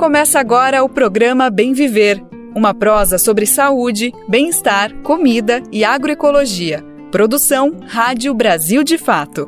Começa agora o programa Bem Viver, uma prosa sobre saúde, bem-estar, comida e agroecologia. Produção Rádio Brasil de Fato.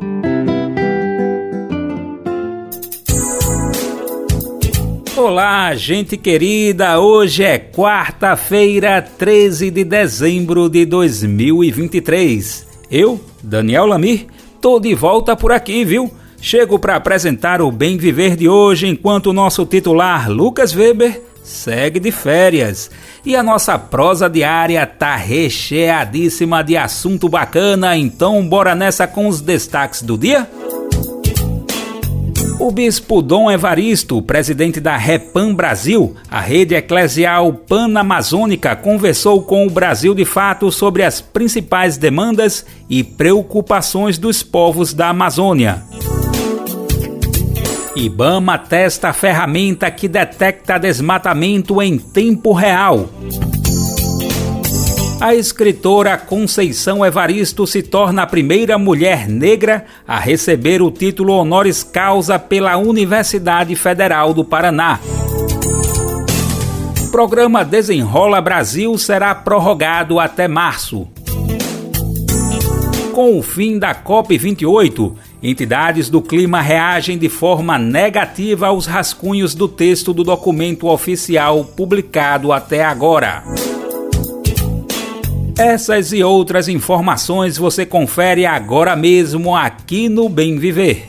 Olá, gente querida! Hoje é quarta-feira, 13 de dezembro de 2023. Eu, Daniel Lamir, tô de volta por aqui, viu? Chego para apresentar o Bem Viver de hoje, enquanto o nosso titular, Lucas Weber, segue de férias. E a nossa prosa diária tá recheadíssima de assunto bacana, então bora nessa com os destaques do dia? O bispo Dom Evaristo, presidente da Repam Brasil, a rede eclesial panamazônica, conversou com o Brasil de Fato sobre as principais demandas e preocupações dos povos da Amazônia. Ibama testa ferramenta que detecta desmatamento em tempo real. A escritora Conceição Evaristo se torna a primeira mulher negra a receber o título honoris causa pela Universidade Federal do Paraná. O programa Desenrola Brasil será prorrogado até março. Com o fim da COP28, Entidades do clima reagem de forma negativa aos rascunhos do texto do documento oficial publicado até agora. Essas e outras informações você confere agora mesmo aqui no Bem Viver.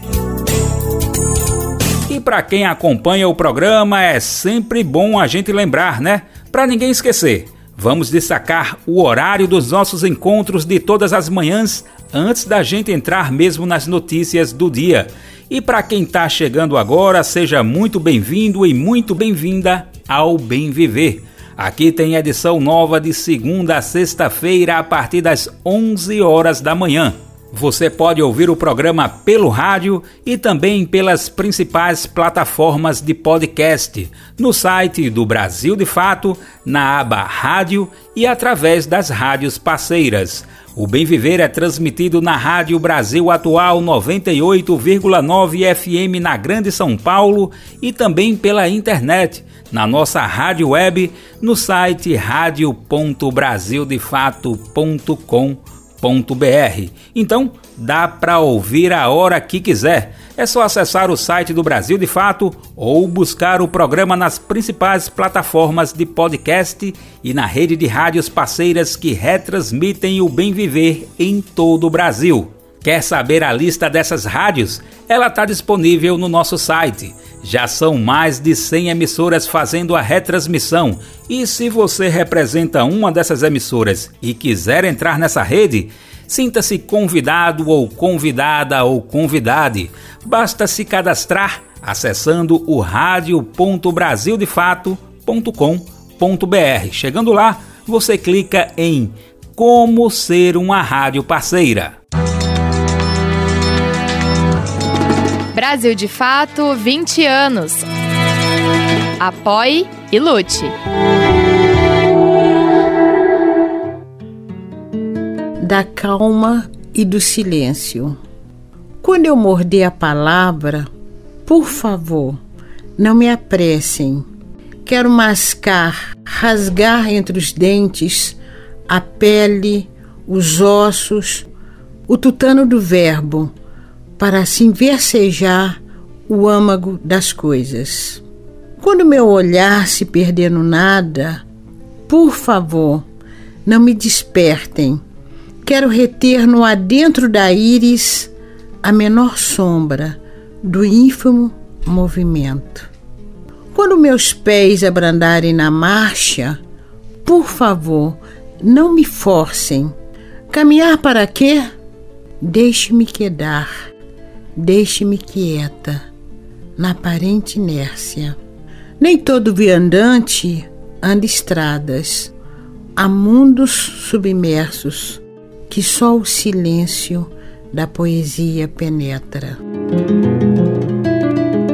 E para quem acompanha o programa, é sempre bom a gente lembrar, né? Para ninguém esquecer. Vamos destacar o horário dos nossos encontros de todas as manhãs antes da gente entrar mesmo nas notícias do dia. E para quem está chegando agora, seja muito bem-vindo e muito bem-vinda ao Bem Viver. Aqui tem edição nova de segunda a sexta-feira a partir das 11 horas da manhã. Você pode ouvir o programa pelo rádio e também pelas principais plataformas de podcast, no site do Brasil de Fato, na aba Rádio e através das rádios parceiras. O Bem Viver é transmitido na Rádio Brasil Atual 98,9 FM na Grande São Paulo e também pela internet, na nossa rádio web, no site radio.brasildefato.com.br então, dá para ouvir a hora que quiser. É só acessar o site do Brasil de Fato ou buscar o programa nas principais plataformas de podcast e na rede de rádios parceiras que retransmitem o bem viver em todo o Brasil. Quer saber a lista dessas rádios? Ela está disponível no nosso site. Já são mais de 100 emissoras fazendo a retransmissão. E se você representa uma dessas emissoras e quiser entrar nessa rede, sinta-se convidado ou convidada ou convidade. Basta se cadastrar acessando o radio.brasildefato.com.br. Chegando lá, você clica em Como ser uma rádio parceira. Brasil de Fato 20 anos. Apoie e lute. Da calma e do silêncio. Quando eu morder a palavra, por favor, não me apressem. Quero mascar, rasgar entre os dentes a pele, os ossos, o tutano do verbo para assim versejar o âmago das coisas. Quando meu olhar se perder no nada, por favor, não me despertem. Quero reter no adentro da íris a menor sombra do ínfimo movimento. Quando meus pés abrandarem na marcha, por favor, não me forcem. Caminhar para quê? Deixe-me quedar Deixe-me quieta, na aparente inércia. Nem todo viandante anda estradas. Há mundos submersos que só o silêncio da poesia penetra.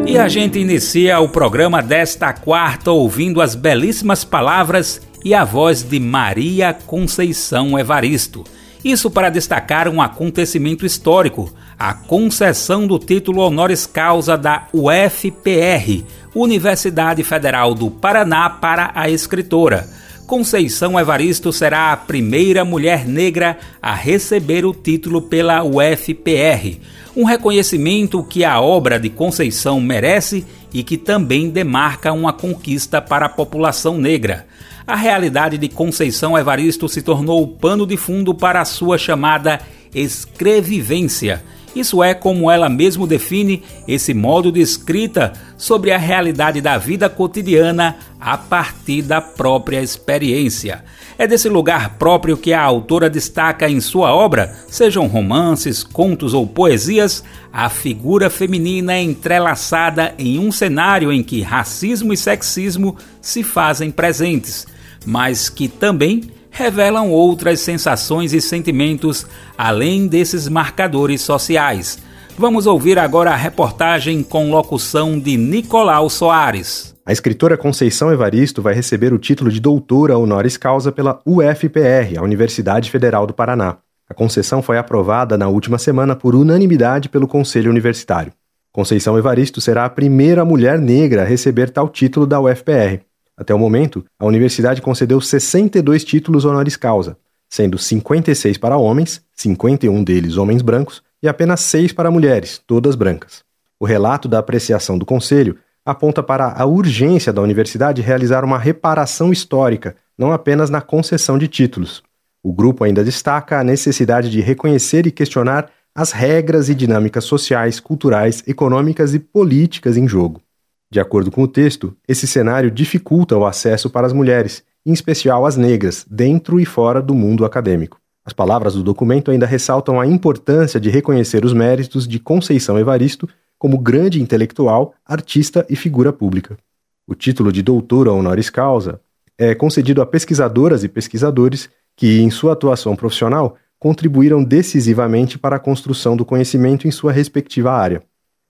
E a gente inicia o programa desta quarta ouvindo as belíssimas palavras e a voz de Maria Conceição Evaristo Isso para destacar um acontecimento histórico, a concessão do título honoris causa da UFPR, Universidade Federal do Paraná, para a escritora. Conceição Evaristo será a primeira mulher negra a receber o título pela UFPR, um reconhecimento que a obra de Conceição merece e que também demarca uma conquista para a população negra. A realidade de Conceição Evaristo se tornou o pano de fundo para a sua chamada escrevivência isso é, como ela mesmo define, esse modo de escrita sobre a realidade da vida cotidiana a partir da própria experiência. É desse lugar próprio que a autora destaca em sua obra, sejam romances, contos ou poesias, a figura feminina entrelaçada em um cenário em que racismo e sexismo se fazem presentes, mas que também revelam outras sensações e sentimentos além desses marcadores sociais. Vamos ouvir agora a reportagem com locução de Nicolau Soares. A escritora Conceição Evaristo vai receber o título de doutora honoris causa pela UFPR, a Universidade Federal do Paraná. A concessão foi aprovada na última semana por unanimidade pelo Conselho Universitário. Conceição Evaristo será a primeira mulher negra a receber tal título da UFPR. Até o momento, a universidade concedeu 62 títulos honoris causa, sendo 56 para homens, 51 deles homens brancos, e apenas 6 para mulheres, todas brancas. O relato da apreciação do Conselho aponta para a urgência da universidade realizar uma reparação histórica, não apenas na concessão de títulos. O grupo ainda destaca a necessidade de reconhecer e questionar as regras e dinâmicas sociais, culturais, econômicas e políticas em jogo. De acordo com o texto, esse cenário dificulta o acesso para as mulheres, em especial as negras, dentro e fora do mundo acadêmico. As palavras do documento ainda ressaltam a importância de reconhecer os méritos de Conceição Evaristo como grande intelectual, artista e figura pública. O título de doutora honoris causa é concedido a pesquisadoras e pesquisadores que, em sua atuação profissional, contribuíram decisivamente para a construção do conhecimento em sua respectiva área.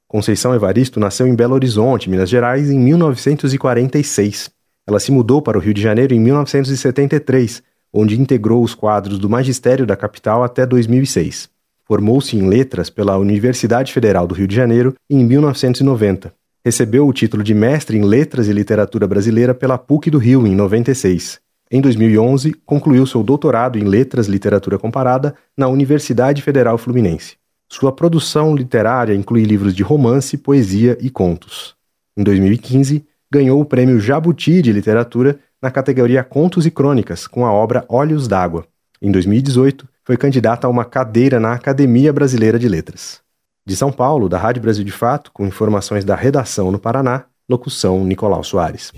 Conceição Evaristo nasceu em Belo Horizonte, Minas Gerais, em 1946. Ela se mudou para o Rio de Janeiro em 1973, onde integrou os quadros do magistério da capital até 2006. Formou-se em letras pela Universidade Federal do Rio de Janeiro em 1990. Recebeu o título de mestre em Letras e Literatura Brasileira pela PUC do Rio em 96. Em 2011, concluiu seu doutorado em Letras e Literatura Comparada na Universidade Federal Fluminense. Sua produção literária inclui livros de romance, poesia e contos. Em 2015, ganhou o Prêmio Jabuti de Literatura na categoria Contos e Crônicas, com a obra Olhos d'Água. Em 2018, foi candidata a uma cadeira na Academia Brasileira de Letras. De São Paulo, da Rádio Brasil de Fato, com informações da redação no Paraná, locução Nicolau Soares.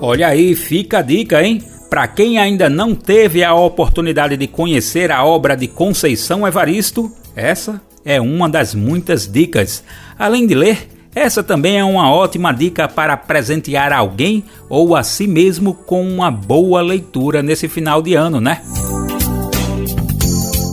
Olha aí, fica a dica, hein? Para quem ainda não teve a oportunidade de conhecer a obra de Conceição Evaristo, essa é uma das muitas dicas. Além de ler, essa também é uma ótima dica para presentear alguém ou a si mesmo com uma boa leitura nesse final de ano, né?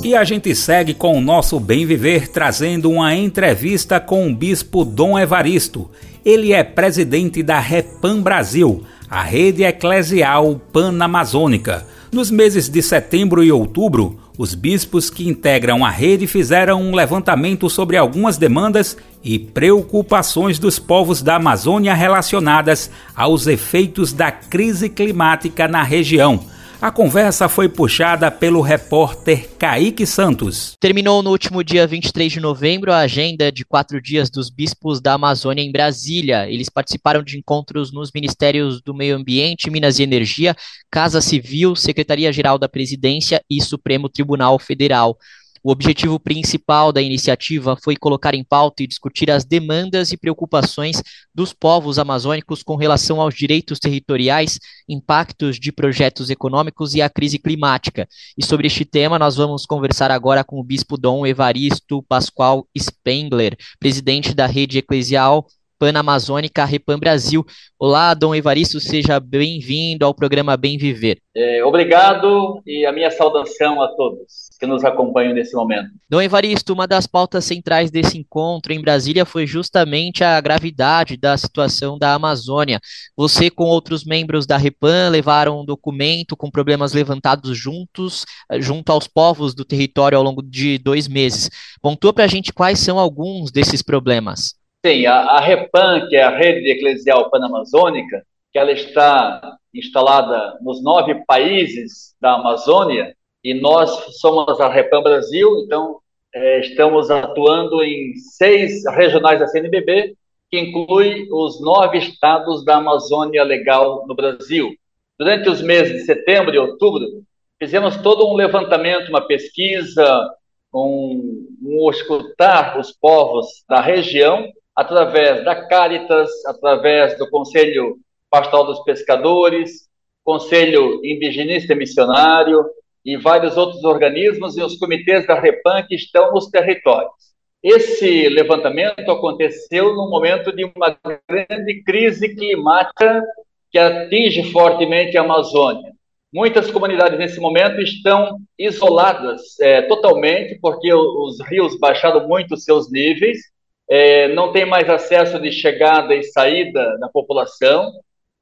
E a gente segue com o nosso Bem Viver trazendo uma entrevista com o bispo Dom Evaristo. Ele é presidente da Repam Brasil a rede eclesial panamazônica. Nos meses de setembro e outubro, os bispos que integram a rede fizeram um levantamento sobre algumas demandas e preocupações dos povos da Amazônia relacionadas aos efeitos da crise climática na região a conversa foi puxada pelo repórter Kaique Santos. Terminou no último dia 23 de novembro a agenda de quatro dias dos bispos da Amazônia em Brasília. Eles participaram de encontros nos Ministérios do Meio Ambiente, Minas e Energia, Casa Civil, Secretaria-Geral da Presidência e Supremo Tribunal Federal. O objetivo principal da iniciativa foi colocar em pauta e discutir as demandas e preocupações dos povos amazônicos com relação aos direitos territoriais, impactos de projetos econômicos e a crise climática. E sobre este tema, nós vamos conversar agora com o bispo Dom Evaristo Pascoal Spengler, presidente da rede eclesial Panamazônica Repan Brasil. Olá, Dom Evaristo, seja bem-vindo ao programa Bem Viver. É, obrigado e a minha saudação a todos que nos acompanham nesse momento. Dom Evaristo, uma das pautas centrais desse encontro em Brasília foi justamente a gravidade da situação da Amazônia. Você, com outros membros da Repan, levaram um documento com problemas levantados juntos, eh, junto aos povos do território ao longo de dois meses. Pontua para a gente quais são alguns desses problemas. Sim, a, a REPAN, que é a Rede Eclesial Panamazônica, que ela está instalada nos nove países da Amazônia, e nós somos a REPAN Brasil, então é, estamos atuando em seis regionais da CNBB, que inclui os nove estados da Amazônia Legal no Brasil. Durante os meses de setembro e outubro, fizemos todo um levantamento, uma pesquisa, um, um escutar os povos da região através da Caritas, através do Conselho Pastoral dos Pescadores, Conselho Indigenista Missionário e vários outros organismos e os comitês da REPAN que estão nos territórios. Esse levantamento aconteceu no momento de uma grande crise climática que atinge fortemente a Amazônia. Muitas comunidades nesse momento estão isoladas é, totalmente porque os rios baixaram muito seus níveis é, não tem mais acesso de chegada e saída da população,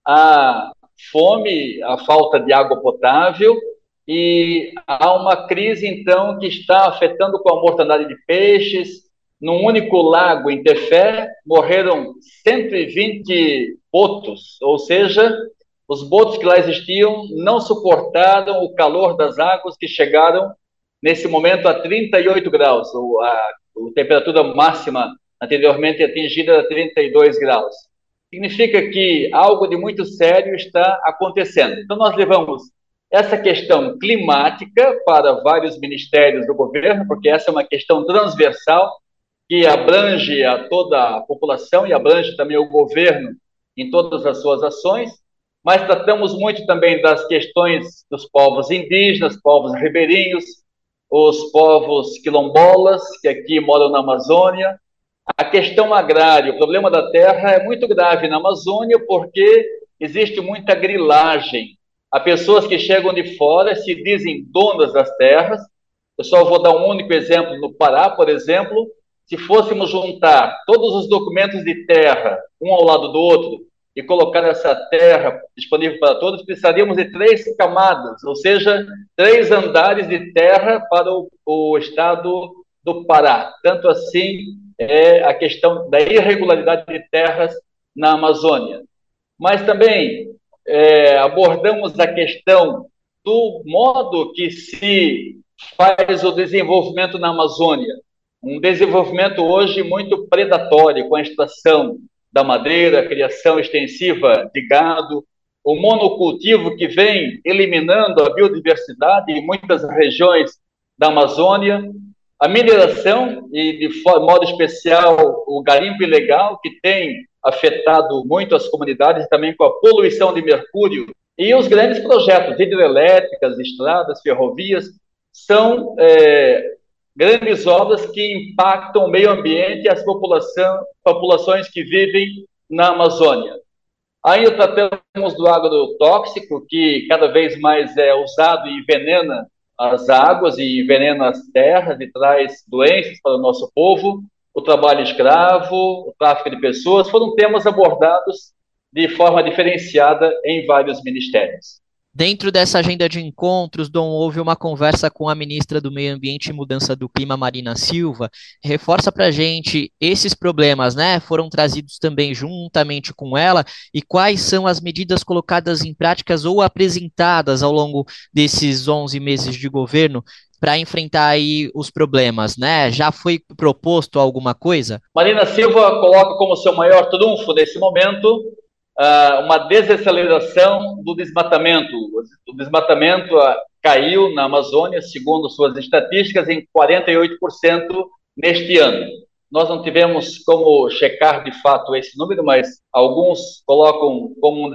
a fome, a falta de água potável e há uma crise então que está afetando com a mortandade de peixes. Num único lago em Tefé morreram 120 botos, ou seja, os botos que lá existiam não suportaram o calor das águas que chegaram nesse momento a 38 graus, a, a temperatura máxima anteriormente atingida a 32 graus. Significa que algo de muito sério está acontecendo. Então, nós levamos essa questão climática para vários ministérios do governo, porque essa é uma questão transversal que abrange a toda a população e abrange também o governo em todas as suas ações, mas tratamos muito também das questões dos povos indígenas, povos ribeirinhos, os povos quilombolas, que aqui moram na Amazônia, a questão agrária, o problema da terra é muito grave na Amazônia porque existe muita grilagem. Há pessoas que chegam de fora, se dizem donas das terras. Eu só vou dar um único exemplo no Pará, por exemplo. Se fôssemos juntar todos os documentos de terra, um ao lado do outro, e colocar essa terra disponível para todos, precisaríamos de três camadas, ou seja, três andares de terra para o, o estado do Pará. Tanto assim, é a questão da irregularidade de terras na Amazônia. Mas também é, abordamos a questão do modo que se faz o desenvolvimento na Amazônia. Um desenvolvimento hoje muito predatório, com a extração da madeira, a criação extensiva de gado, o monocultivo que vem eliminando a biodiversidade em muitas regiões da Amazônia, a mineração, e de modo especial o garimpo ilegal, que tem afetado muito as comunidades, também com a poluição de mercúrio, e os grandes projetos hidrelétricas, estradas, ferrovias, são é, grandes obras que impactam o meio ambiente e as população, populações que vivem na Amazônia. Ainda tratamos do agrotóxico, que cada vez mais é usado e envenena as águas e envenena as terras e traz doenças para o nosso povo. O trabalho escravo, o tráfico de pessoas foram temas abordados de forma diferenciada em vários ministérios. Dentro dessa agenda de encontros, Dom, houve uma conversa com a ministra do Meio Ambiente e Mudança do Clima, Marina Silva. Reforça para a gente esses problemas, né? Foram trazidos também juntamente com ela e quais são as medidas colocadas em práticas ou apresentadas ao longo desses 11 meses de governo para enfrentar aí os problemas, né? Já foi proposto alguma coisa? Marina Silva coloca como seu maior trunfo nesse momento uma desaceleração do desmatamento. O desmatamento uh, caiu na Amazônia, segundo suas estatísticas, em 48% neste ano. Nós não tivemos como checar de fato esse número, mas alguns colocam como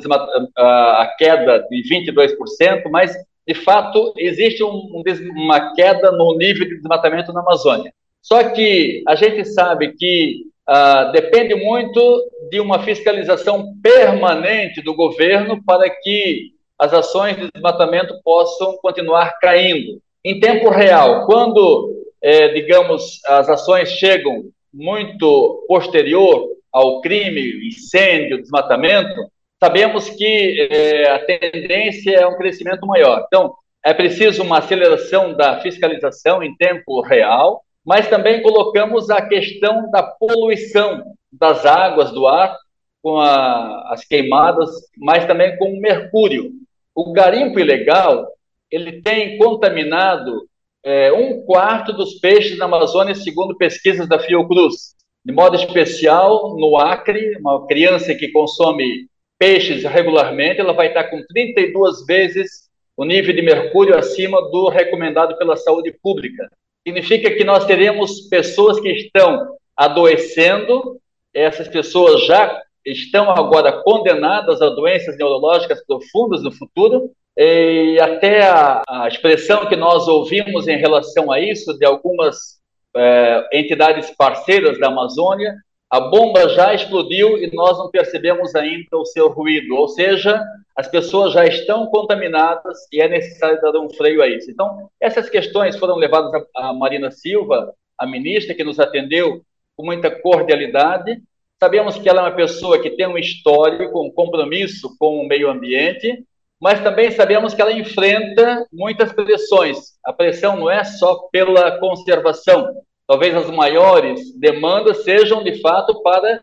ah, a queda de 22%, mas de fato existe um, uma queda no nível de desmatamento na Amazônia. Só que a gente sabe que uh, depende muito de uma fiscalização permanente do governo para que as ações de desmatamento possam continuar caindo. Em tempo real, quando, é, digamos, as ações chegam muito posterior ao crime, incêndio, desmatamento, sabemos que é, a tendência é um crescimento maior. Então, é preciso uma aceleração da fiscalização em tempo real, mas também colocamos a questão da poluição das águas, do ar, com a, as queimadas, mas também com o mercúrio. O garimpo ilegal ele tem contaminado é, um quarto dos peixes na Amazônia, segundo pesquisas da Fiocruz. De modo especial, no Acre, uma criança que consome peixes regularmente, ela vai estar com 32 vezes o nível de mercúrio acima do recomendado pela saúde pública. Significa que nós teremos pessoas que estão adoecendo, essas pessoas já estão agora condenadas a doenças neurológicas profundas no futuro, e até a, a expressão que nós ouvimos em relação a isso de algumas é, entidades parceiras da Amazônia, a bomba já explodiu e nós não percebemos ainda o seu ruído, ou seja, as pessoas já estão contaminadas e é necessário dar um freio a isso. Então, essas questões foram levadas a Marina Silva, a ministra, que nos atendeu com muita cordialidade. Sabemos que ela é uma pessoa que tem um histórico, um compromisso com o meio ambiente, mas também sabemos que ela enfrenta muitas pressões. A pressão não é só pela conservação. Talvez as maiores demandas sejam, de fato, para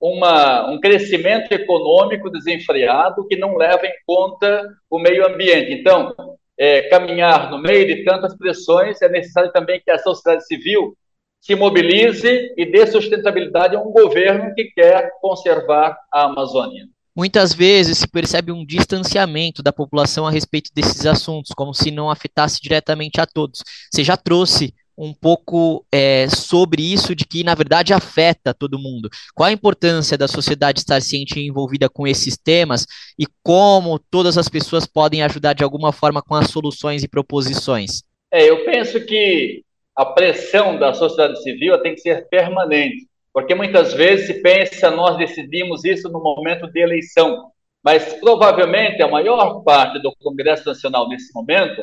uma, um crescimento econômico desenfreado que não leva em conta o meio ambiente. Então, é, caminhar no meio de tantas pressões, é necessário também que a sociedade civil se mobilize e dê sustentabilidade a um governo que quer conservar a Amazônia. Muitas vezes se percebe um distanciamento da população a respeito desses assuntos, como se não afetasse diretamente a todos. Você já trouxe um pouco é, sobre isso, de que na verdade afeta todo mundo. Qual a importância da sociedade estar ciente e envolvida com esses temas e como todas as pessoas podem ajudar de alguma forma com as soluções e proposições? É, eu penso que a pressão da sociedade civil tem que ser permanente. Porque muitas vezes se pensa, nós decidimos isso no momento de eleição, mas provavelmente a maior parte do Congresso Nacional nesse momento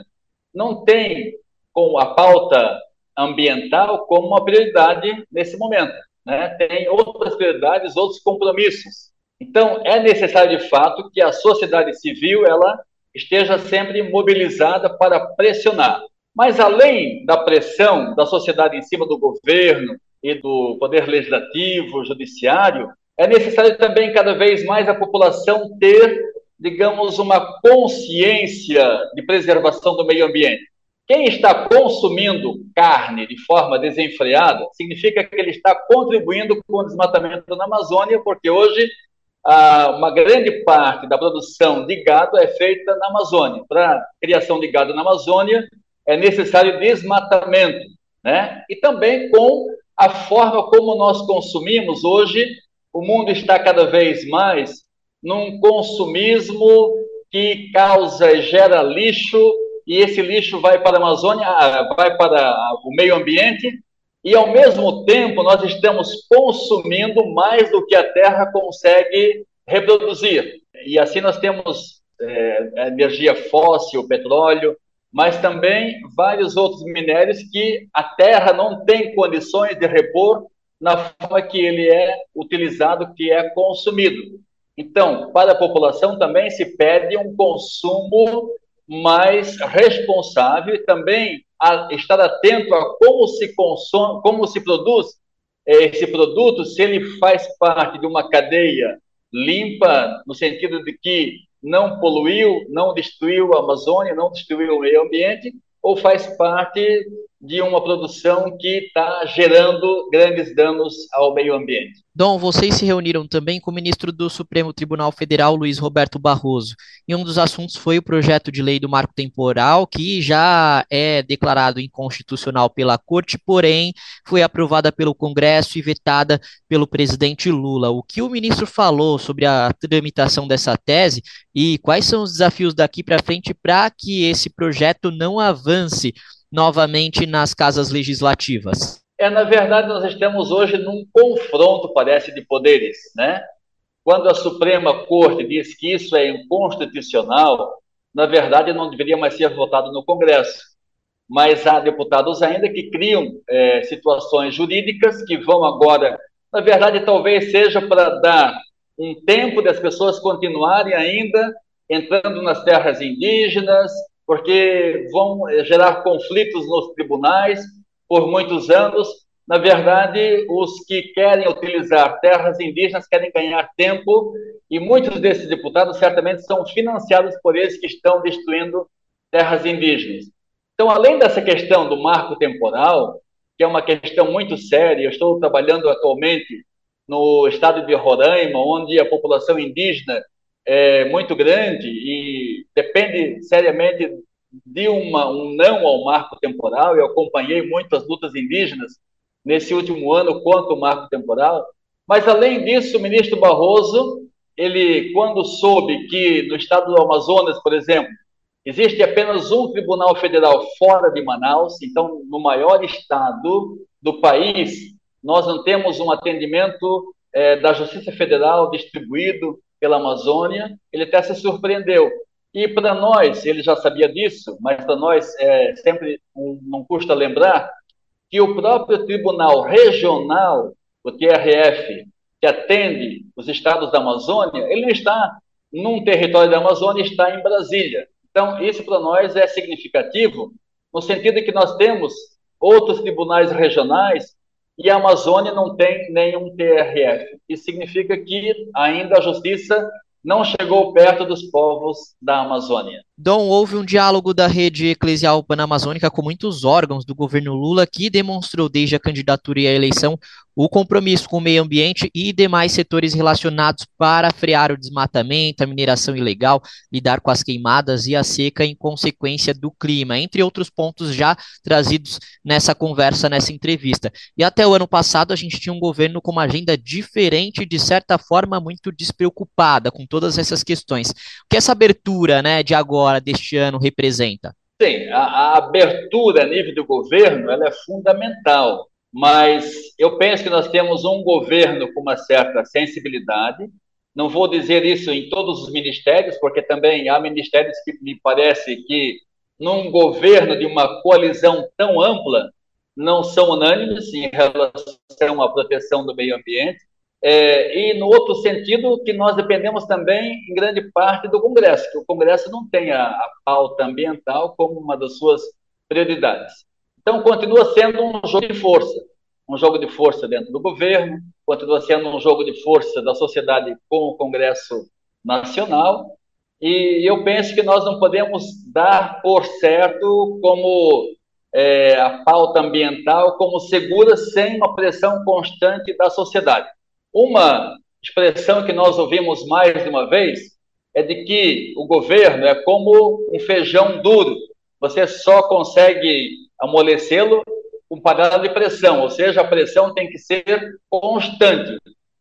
não tem com a pauta ambiental como uma prioridade nesse momento. Né? Tem outras prioridades, outros compromissos. Então, é necessário, de fato, que a sociedade civil ela esteja sempre mobilizada para pressionar. Mas, além da pressão da sociedade em cima do governo, e do Poder Legislativo, Judiciário, é necessário também cada vez mais a população ter, digamos, uma consciência de preservação do meio ambiente. Quem está consumindo carne de forma desenfreada significa que ele está contribuindo com o desmatamento na Amazônia, porque hoje uma grande parte da produção de gado é feita na Amazônia. Para criação de gado na Amazônia é necessário desmatamento, né? E também com a forma como nós consumimos hoje, o mundo está cada vez mais num consumismo que causa e gera lixo, e esse lixo vai para a Amazônia, ah, vai para o meio ambiente, e ao mesmo tempo nós estamos consumindo mais do que a Terra consegue reproduzir. E assim nós temos é, energia fóssil, petróleo, mas também vários outros minérios que a terra não tem condições de repor na forma que ele é utilizado, que é consumido. Então, para a população também se pede um consumo mais responsável e também a estar atento a como se consome, como se produz esse produto, se ele faz parte de uma cadeia limpa, no sentido de que não poluiu, não destruiu a Amazônia, não destruiu o meio ambiente, ou faz parte de uma produção que está gerando grandes danos ao meio ambiente. Dom, vocês se reuniram também com o ministro do Supremo Tribunal Federal, Luiz Roberto Barroso, e um dos assuntos foi o projeto de lei do marco temporal, que já é declarado inconstitucional pela Corte, porém foi aprovada pelo Congresso e vetada pelo presidente Lula. O que o ministro falou sobre a tramitação dessa tese e quais são os desafios daqui para frente para que esse projeto não avance novamente nas casas legislativas? É, na verdade, nós estamos hoje num confronto, parece, de poderes, né? Quando a Suprema Corte diz que isso é inconstitucional, na verdade não deveria mais ser votado no Congresso. Mas há deputados ainda que criam é, situações jurídicas que vão agora, na verdade, talvez seja para dar um tempo das pessoas continuarem ainda entrando nas terras indígenas, porque vão é, gerar conflitos nos tribunais por muitos anos. Na verdade, os que querem utilizar terras indígenas querem ganhar tempo e muitos desses deputados certamente são financiados por eles que estão destruindo terras indígenas. Então, além dessa questão do marco temporal, que é uma questão muito séria, eu estou trabalhando atualmente no estado de Roraima, onde a população indígena é muito grande e depende seriamente de uma, um não ao marco temporal. Eu acompanhei muitas lutas indígenas nesse último ano quanto ao marco temporal. Mas, além disso, o ministro Barroso, ele, quando soube que no estado do Amazonas, por exemplo, existe apenas um tribunal federal fora de Manaus, então, no maior estado do país, nós não temos um atendimento é, da Justiça Federal distribuído pela Amazônia, ele até se surpreendeu. E para nós, ele já sabia disso, mas para nós é sempre um, não custa lembrar que o próprio Tribunal Regional, o TRF, que atende os estados da Amazônia, ele não está num território da Amazônia, está em Brasília. Então, isso para nós é significativo, no sentido de que nós temos outros tribunais regionais e a Amazônia não tem nenhum TRF. Isso significa que ainda a justiça não chegou perto dos povos da Amazônia. Dom, houve um diálogo da rede eclesial panamazônica com muitos órgãos do governo Lula que demonstrou desde a candidatura e a eleição o compromisso com o meio ambiente e demais setores relacionados para frear o desmatamento, a mineração ilegal, lidar com as queimadas e a seca em consequência do clima, entre outros pontos já trazidos nessa conversa, nessa entrevista. E até o ano passado a gente tinha um governo com uma agenda diferente, de certa forma muito despreocupada com todas essas questões. O que essa abertura, né, de agora agora, deste ano, representa? Sim, a, a abertura a nível do governo ela é fundamental, mas eu penso que nós temos um governo com uma certa sensibilidade. Não vou dizer isso em todos os ministérios, porque também há ministérios que me parece que num governo de uma coalizão tão ampla não são unânimes em relação à proteção do meio ambiente. É, e no outro sentido, que nós dependemos também, em grande parte, do Congresso, que o Congresso não tem a, a pauta ambiental como uma das suas prioridades. Então, continua sendo um jogo de força, um jogo de força dentro do governo, continua sendo um jogo de força da sociedade com o Congresso Nacional, e eu penso que nós não podemos dar por certo como é, a pauta ambiental como segura sem uma pressão constante da sociedade. Uma expressão que nós ouvimos mais de uma vez é de que o governo é como um feijão duro. Você só consegue amolecê-lo com panela de pressão, ou seja, a pressão tem que ser constante.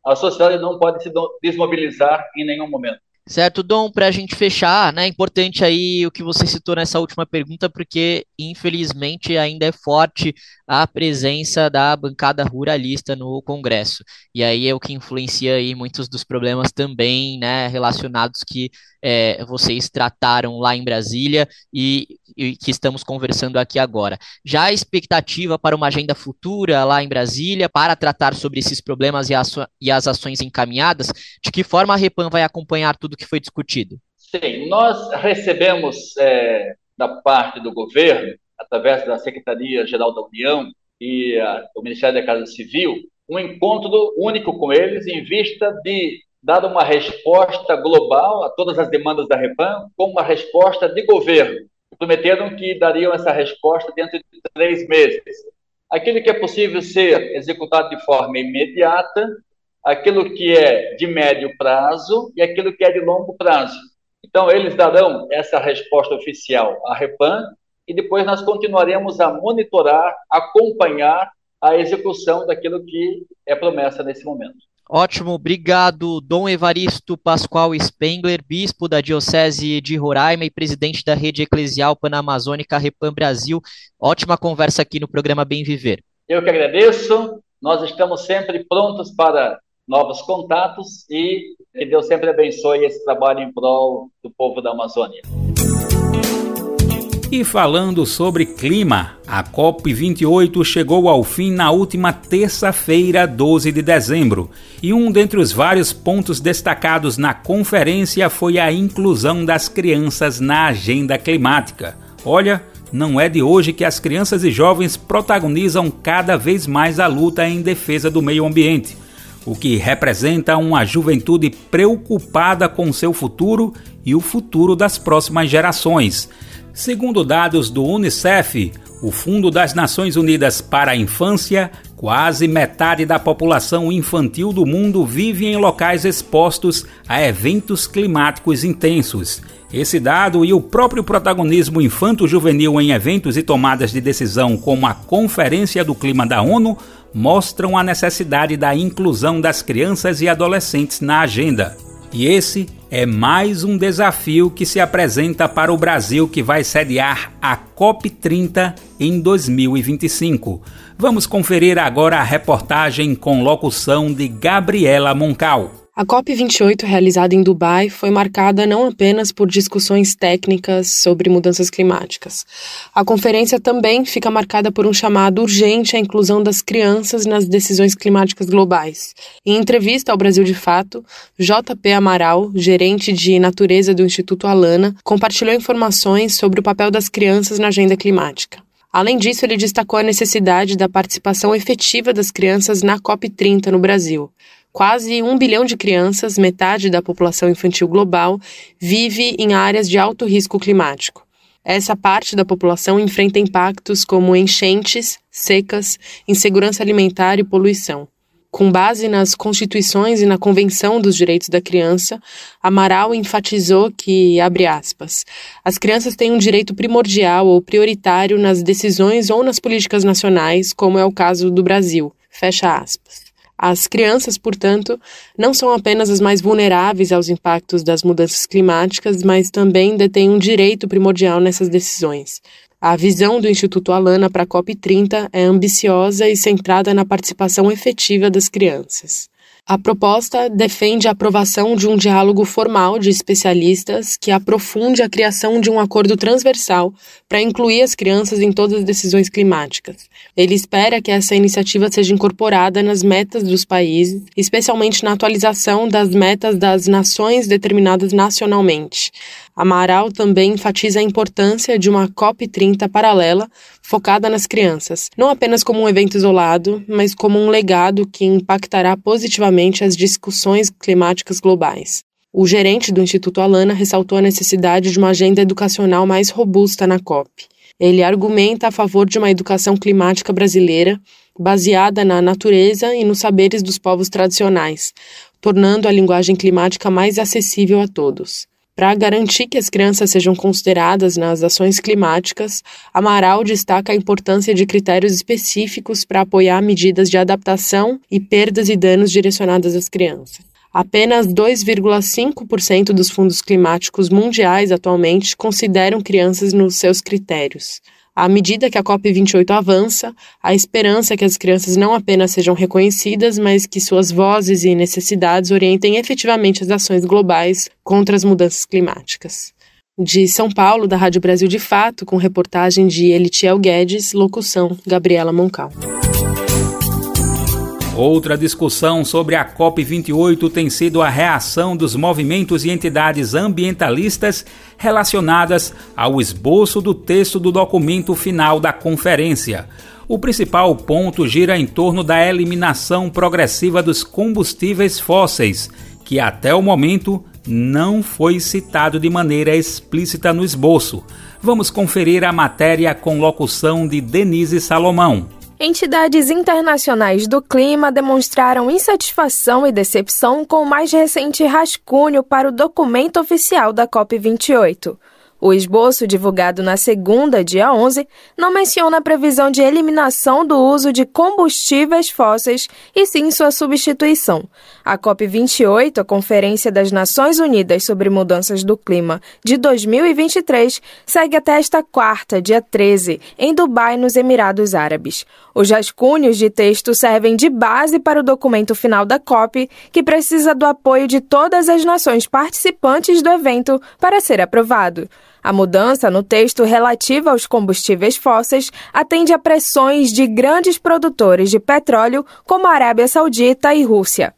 A sociedade não pode se desmobilizar em nenhum momento. Certo, Dom, para a gente fechar, né, é importante aí o que você citou nessa última pergunta, porque infelizmente ainda é forte a presença da bancada ruralista no Congresso. E aí é o que influencia aí muitos dos problemas também, né, relacionados que é, vocês trataram lá em Brasília e, e, que estamos conversando aqui agora. Já a expectativa para uma agenda futura lá em Brasília para tratar sobre esses problemas e, e as ações encaminhadas, de que forma a Repan vai acompanhar tudo que foi discutido? Sim, nós recebemos é, da parte do governo, através da Secretaria-Geral da União e a, o Ministério da Casa Civil, um encontro único com eles em vista de dar uma resposta global a todas as demandas da Repan, como uma resposta de governo. Prometeram que dariam essa resposta dentro de três meses. Aquilo que é possível ser executado de forma imediata, aquilo que é de médio prazo e aquilo que é de longo prazo. Então, eles darão essa resposta oficial à Repan e depois nós continuaremos a monitorar, acompanhar a execução daquilo que é promessa nesse momento. Ótimo, obrigado, Dom Evaristo Pascoal Spengler, bispo da Diocese de Roraima e presidente da Rede Eclesial Panamazônica Repam Brasil. Ótima conversa aqui no programa Bem Viver. Eu que agradeço. Nós estamos sempre prontos para novos contatos e que Deus sempre abençoe esse trabalho em prol do povo da Amazônia. E falando sobre clima, a COP28 chegou ao fim na última terça-feira, 12 de dezembro, e um dentre os vários pontos destacados na conferência foi a inclusão das crianças na agenda climática. Olha, não é de hoje que as crianças e jovens protagonizam cada vez mais a luta em defesa do meio ambiente, o que representa uma juventude preocupada com seu futuro e o futuro das próximas gerações Segundo dados do Unicef, o Fundo das Nações Unidas para a Infância, quase metade da população infantil do mundo vive em locais expostos a eventos climáticos intensos. Esse dado e o próprio protagonismo infanto-juvenil em eventos e tomadas de decisão, como a Conferência do Clima da ONU, mostram a necessidade da inclusão das crianças e adolescentes na agenda. E esse é mais um desafio que se apresenta para o Brasil que vai sediar a COP30 em 2025. Vamos conferir agora a reportagem com locução de Gabriela Moncal. A COP28, realizada em Dubai, foi marcada não apenas por discussões técnicas sobre mudanças climáticas. A conferência também fica marcada por um chamado urgente à inclusão das crianças nas decisões climáticas globais. Em entrevista ao Brasil de Fato, JP Amaral, gerente de natureza do Instituto Alana, compartilhou informações sobre o papel das crianças na agenda climática. Além disso, ele destacou a necessidade da participação efetiva das crianças na COP30 no Brasil. Quase um bilhão de crianças, metade da população infantil global, vive em áreas de alto risco climático. Essa parte da população enfrenta impactos como enchentes, secas, insegurança alimentar e poluição. Com base nas constituições e na Convenção dos Direitos da Criança, Amaral enfatizou que, abre aspas, as crianças têm um direito primordial ou prioritário nas decisões ou nas políticas nacionais, como é o caso do Brasil, fecha aspas. As crianças, portanto, não são apenas as mais vulneráveis aos impactos das mudanças climáticas, mas também detêm um direito primordial nessas decisões. A visão do Instituto Alana para a COP30 é ambiciosa e centrada na participação efetiva das crianças. A proposta defende a aprovação de um diálogo formal de especialistas que aprofunde a criação de um acordo transversal para incluir as crianças em todas as decisões climáticas. Ele espera que essa iniciativa seja incorporada nas metas dos países, especialmente na atualização das metas das nações determinadas nacionalmente. Amaral também enfatiza a importância de uma COP30 paralela focada nas crianças, não apenas como um evento isolado, mas como um legado que impactará positivamente as discussões climáticas globais. O gerente do Instituto Alana ressaltou a necessidade de uma agenda educacional mais robusta na COP. Ele argumenta a favor de uma educação climática brasileira baseada na natureza e nos saberes dos povos tradicionais, tornando a linguagem climática mais acessível a todos. Para garantir que as crianças sejam consideradas nas ações climáticas, Amaral destaca a importância de critérios específicos para apoiar medidas de adaptação e perdas e danos direcionadas às crianças. Apenas 2,5% dos fundos climáticos mundiais atualmente consideram crianças nos seus critérios. À medida que a COP28 avança, a esperança é que as crianças não apenas sejam reconhecidas, mas que suas vozes e necessidades orientem efetivamente as ações globais contra as mudanças climáticas. De São Paulo, da Rádio Brasil de Fato, com reportagem de Elitiel Guedes, locução Gabriela Moncal. Outra discussão sobre a COP28 tem sido a reação dos movimentos e entidades ambientalistas relacionadas ao esboço do texto do documento final da conferência. O principal ponto gira em torno da eliminação progressiva dos combustíveis fósseis, que até o momento não foi citado de maneira explícita no esboço. Vamos conferir a matéria com locução de Denise Salomão. Entidades internacionais do clima demonstraram insatisfação e decepção com o mais recente rascunho para o documento oficial da COP28. O esboço divulgado na segunda, dia 11, não menciona a previsão de eliminação do uso de combustíveis fósseis e sim sua substituição. A COP28, a Conferência das Nações Unidas sobre Mudanças do Clima de 2023, segue até esta quarta, dia 13, em Dubai, nos Emirados Árabes. Os rascunhos de texto servem de base para o documento final da COP, que precisa do apoio de todas as nações participantes do evento para ser aprovado. A mudança no texto relativa aos combustíveis fósseis atende a pressões de grandes produtores de petróleo como a Arábia Saudita e Rússia.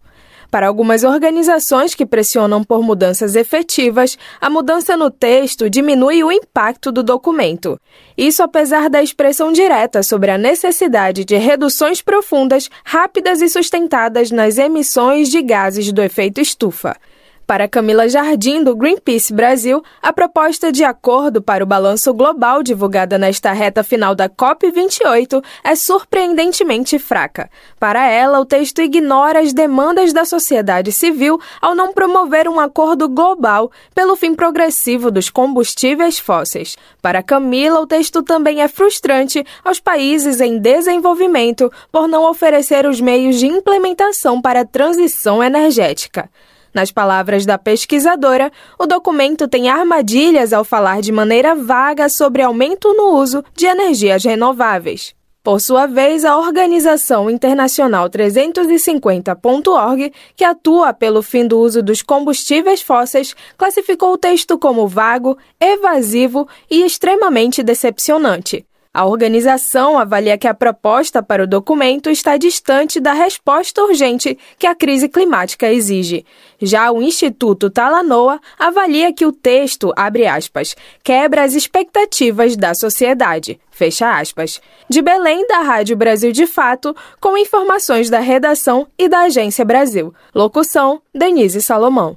Para algumas organizações que pressionam por mudanças efetivas, a mudança no texto diminui o impacto do documento. Isso apesar da expressão direta sobre a necessidade de reduções profundas, rápidas e sustentadas nas emissões de gases do efeito estufa. Para Camila Jardim, do Greenpeace Brasil, a proposta de acordo para o balanço global divulgada nesta reta final da COP28 é surpreendentemente fraca. Para ela, o texto ignora as demandas da sociedade civil ao não promover um acordo global pelo fim progressivo dos combustíveis fósseis. Para Camila, o texto também é frustrante aos países em desenvolvimento por não oferecer os meios de implementação para a transição energética. Nas palavras da pesquisadora, o documento tem armadilhas ao falar de maneira vaga sobre aumento no uso de energias renováveis. Por sua vez, a Organização Internacional 350.org, que atua pelo fim do uso dos combustíveis fósseis, classificou o texto como vago, evasivo e extremamente decepcionante. A organização avalia que a proposta para o documento está distante da resposta urgente que a crise climática exige. Já o Instituto Talanoa avalia que o texto, abre aspas, quebra as expectativas da sociedade, fecha aspas. De Belém, da Rádio Brasil de Fato, com informações da redação e da Agência Brasil. Locução, Denise Salomão.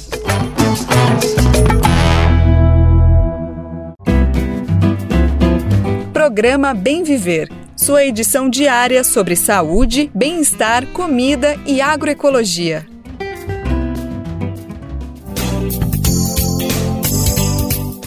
Programa Bem Viver, sua edição diária sobre saúde, bem-estar, comida e agroecologia.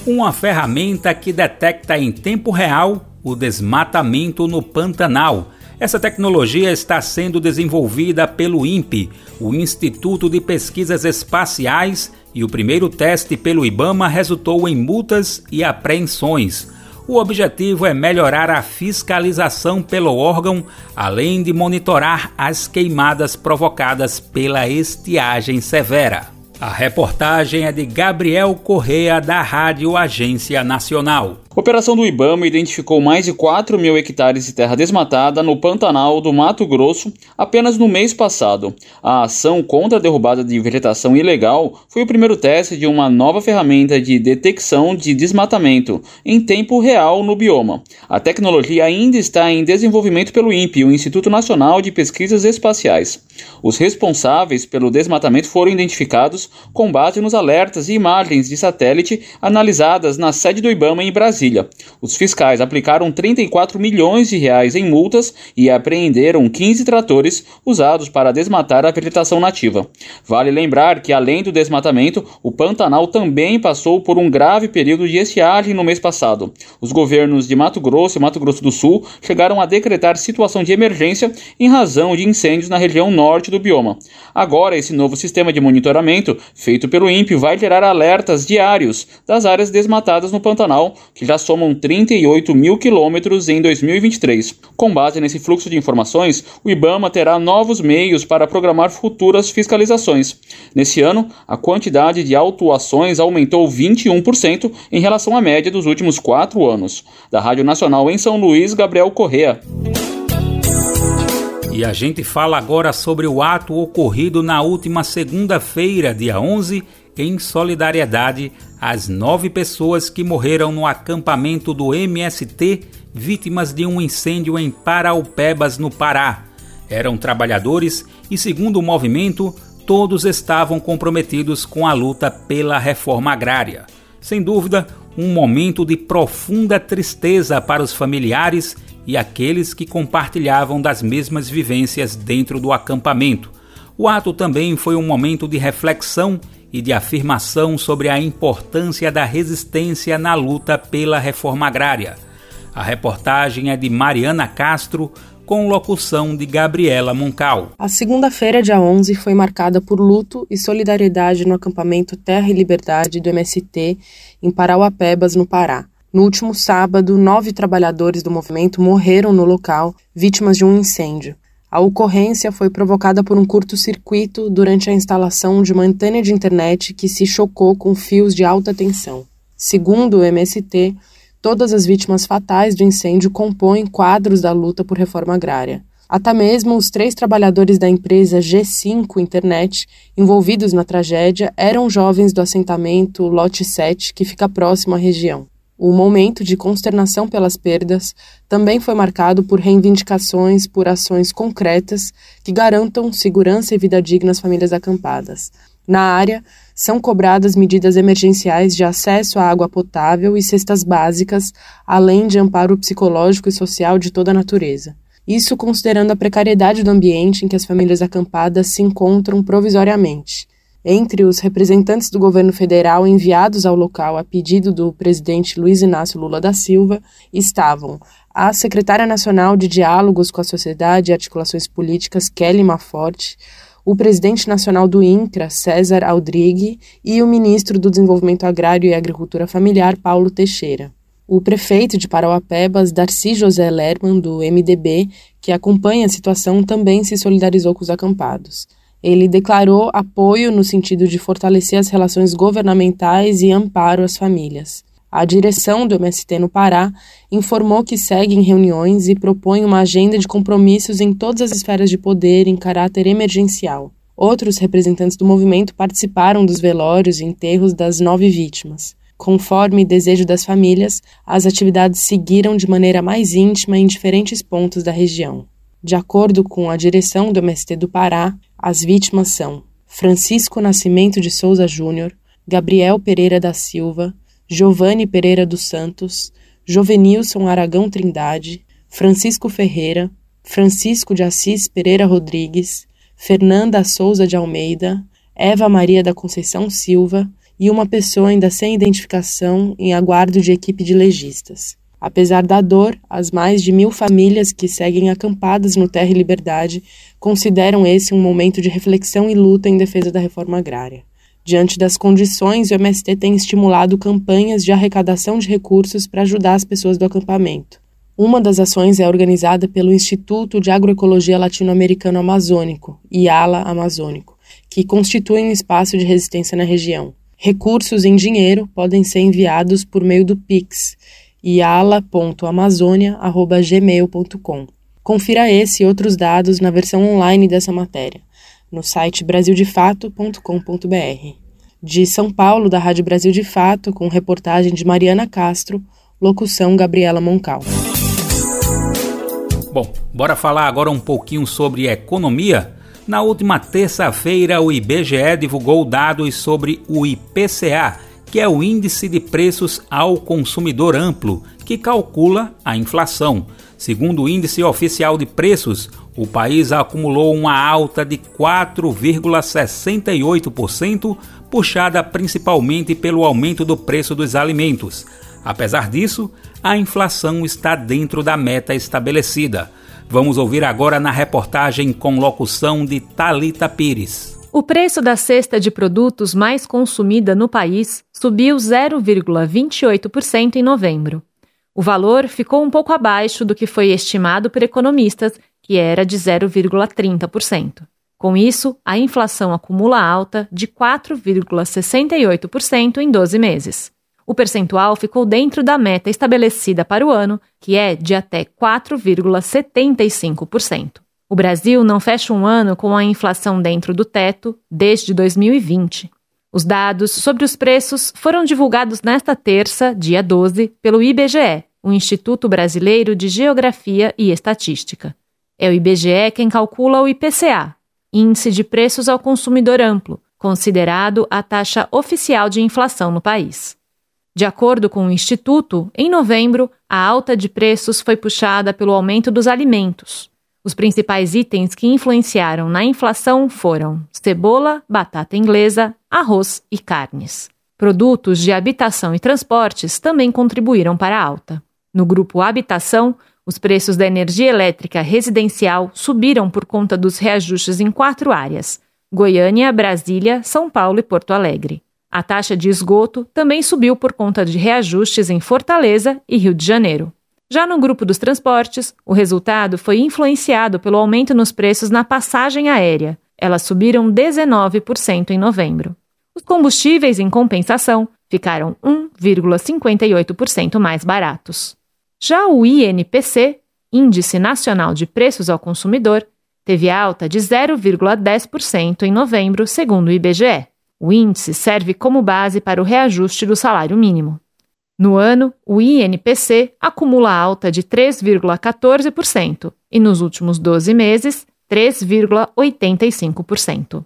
Uma ferramenta que detecta em tempo real o desmatamento no Pantanal. Essa tecnologia está sendo desenvolvida pelo INPE, o Instituto de Pesquisas Espaciais, e o primeiro teste pelo IBAMA resultou em multas e apreensões. O objetivo é melhorar a fiscalização pelo órgão, além de monitorar as queimadas provocadas pela estiagem severa. A reportagem é de Gabriel Correa, da Rádio Agência Nacional. Operação do Ibama identificou mais de 4 mil hectares de terra desmatada no Pantanal do Mato Grosso apenas no mês passado. A ação contra a derrubada de vegetação ilegal foi o primeiro teste de uma nova ferramenta de detecção de desmatamento em tempo real no bioma. A tecnologia ainda está em desenvolvimento pelo INPE, o Instituto Nacional de Pesquisas Espaciais. Os responsáveis pelo desmatamento foram identificados com base nos alertas e imagens de satélite analisadas na sede do Ibama em Brasília. Brasília. Os fiscais aplicaram 34 milhões de reais em multas e apreenderam 15 tratores usados para desmatar a vegetação nativa. Vale lembrar que, além do desmatamento, o Pantanal também passou por um grave período de estiagem no mês passado. Os governos de Mato Grosso e Mato Grosso do Sul chegaram a decretar situação de emergência em razão de incêndios na região norte do bioma. Agora, esse novo sistema de monitoramento, feito pelo INPE, vai gerar alertas diários das áreas desmatadas no Pantanal, que já somam 38 mil quilômetros em 2023. Com base nesse fluxo de informações, o IBAMA terá novos meios para programar futuras fiscalizações. Nesse ano, a quantidade de autuações aumentou 21% em relação à média dos últimos quatro anos. Da Rádio Nacional em São Luís, Gabriel Correa. E a gente fala agora sobre o ato ocorrido na última segunda-feira, dia 11, em solidariedade às nove pessoas que morreram no acampamento do MST, vítimas de um incêndio em Paraupebas, no Pará. Eram trabalhadores e, segundo o movimento, todos estavam comprometidos com a luta pela reforma agrária. Sem dúvida, um momento de profunda tristeza para os familiares e aqueles que compartilhavam das mesmas vivências dentro do acampamento. O ato também foi um momento de reflexão e de afirmação sobre a importância da resistência na luta pela reforma agrária. A reportagem é de Mariana Castro, com locução de Gabriela Moncal. A segunda-feira, dia 11, foi marcada por luto e solidariedade no acampamento Terra e Liberdade do MST em Parauapebas, no Pará. No último sábado, nove trabalhadores do movimento morreram no local, vítimas de um incêndio. A ocorrência foi provocada por um curto-circuito durante a instalação de uma antena de internet que se chocou com fios de alta tensão. Segundo o MST, todas as vítimas fatais do incêndio compõem quadros da luta por reforma agrária. Até mesmo os três trabalhadores da empresa G5 Internet envolvidos na tragédia eram jovens do assentamento Lote 7, que fica próximo à região. O momento de consternação pelas perdas também foi marcado por reivindicações por ações concretas que garantam segurança e vida digna às famílias acampadas. Na área, são cobradas medidas emergenciais de acesso à água potável e cestas básicas, além de amparo psicológico e social de toda a natureza. Isso considerando a precariedade do ambiente em que as famílias acampadas se encontram provisoriamente. Entre os representantes do governo federal enviados ao local a pedido do presidente Luiz Inácio Lula da Silva estavam a secretária nacional de Diálogos com a Sociedade e Articulações Políticas, Kelly Maforte, o presidente nacional do INCRA, César Aldrigue, e o ministro do Desenvolvimento Agrário e Agricultura Familiar, Paulo Teixeira. O prefeito de Parauapebas, Darcy José Lerman, do MDB, que acompanha a situação, também se solidarizou com os acampados. Ele declarou apoio no sentido de fortalecer as relações governamentais e amparo às famílias. A direção do MST no Pará informou que segue em reuniões e propõe uma agenda de compromissos em todas as esferas de poder em caráter emergencial. Outros representantes do movimento participaram dos velórios e enterros das nove vítimas. Conforme desejo das famílias, as atividades seguiram de maneira mais íntima em diferentes pontos da região. De acordo com a direção do MST do Pará, as vítimas são Francisco Nascimento de Souza Júnior, Gabriel Pereira da Silva, Giovanni Pereira dos Santos, Jovenilson Aragão Trindade, Francisco Ferreira, Francisco de Assis Pereira Rodrigues, Fernanda Souza de Almeida, Eva Maria da Conceição Silva e uma pessoa ainda sem identificação em aguardo de equipe de legistas. Apesar da dor, as mais de mil famílias que seguem acampadas no Terra e Liberdade consideram esse um momento de reflexão e luta em defesa da reforma agrária. Diante das condições, o MST tem estimulado campanhas de arrecadação de recursos para ajudar as pessoas do acampamento. Uma das ações é organizada pelo Instituto de Agroecologia Latino-Americano Amazônico, IALA Amazônico, que constitui um espaço de resistência na região. Recursos em dinheiro podem ser enviados por meio do PIX, iala.amazonia.gmail.com. Confira esse e outros dados na versão online dessa matéria, no site brasildefato.com.br. De São Paulo, da Rádio Brasil de Fato, com reportagem de Mariana Castro, locução Gabriela Moncal. Bom, bora falar agora um pouquinho sobre economia? Na última terça-feira, o IBGE divulgou dados sobre o IPCA, que é o Índice de Preços ao Consumidor Amplo, que calcula a inflação. Segundo o Índice Oficial de Preços, o país acumulou uma alta de 4,68%, puxada principalmente pelo aumento do preço dos alimentos. Apesar disso, a inflação está dentro da meta estabelecida. Vamos ouvir agora na reportagem com locução de Talita Pires. O preço da cesta de produtos mais consumida no país subiu 0,28% em novembro. O valor ficou um pouco abaixo do que foi estimado por economistas, que era de 0,30%. Com isso, a inflação acumula alta de 4,68% em 12 meses. O percentual ficou dentro da meta estabelecida para o ano, que é de até 4,75%. O Brasil não fecha um ano com a inflação dentro do teto desde 2020. Os dados sobre os preços foram divulgados nesta terça, dia 12, pelo IBGE, o Instituto Brasileiro de Geografia e Estatística. É o IBGE quem calcula o IPCA, Índice de Preços ao Consumidor Amplo, considerado a taxa oficial de inflação no país. De acordo com o Instituto, em novembro, a alta de preços foi puxada pelo aumento dos alimentos. Os principais itens que influenciaram na inflação foram cebola, batata inglesa, arroz e carnes. Produtos de habitação e transportes também contribuíram para a alta. No grupo Habitação, os preços da energia elétrica residencial subiram por conta dos reajustes em quatro áreas: Goiânia, Brasília, São Paulo e Porto Alegre. A taxa de esgoto também subiu por conta de reajustes em Fortaleza e Rio de Janeiro. Já no grupo dos transportes, o resultado foi influenciado pelo aumento nos preços na passagem aérea. Elas subiram 19% em novembro. Os combustíveis, em compensação, ficaram 1,58% mais baratos. Já o INPC, Índice Nacional de Preços ao Consumidor, teve alta de 0,10% em novembro, segundo o IBGE. O índice serve como base para o reajuste do salário mínimo. No ano, o INPC acumula alta de 3,14% e nos últimos 12 meses, 3,85%.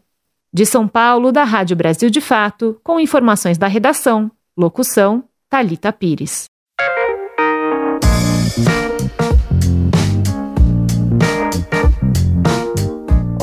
De São Paulo, da Rádio Brasil de Fato, com informações da redação, locução Talita Pires.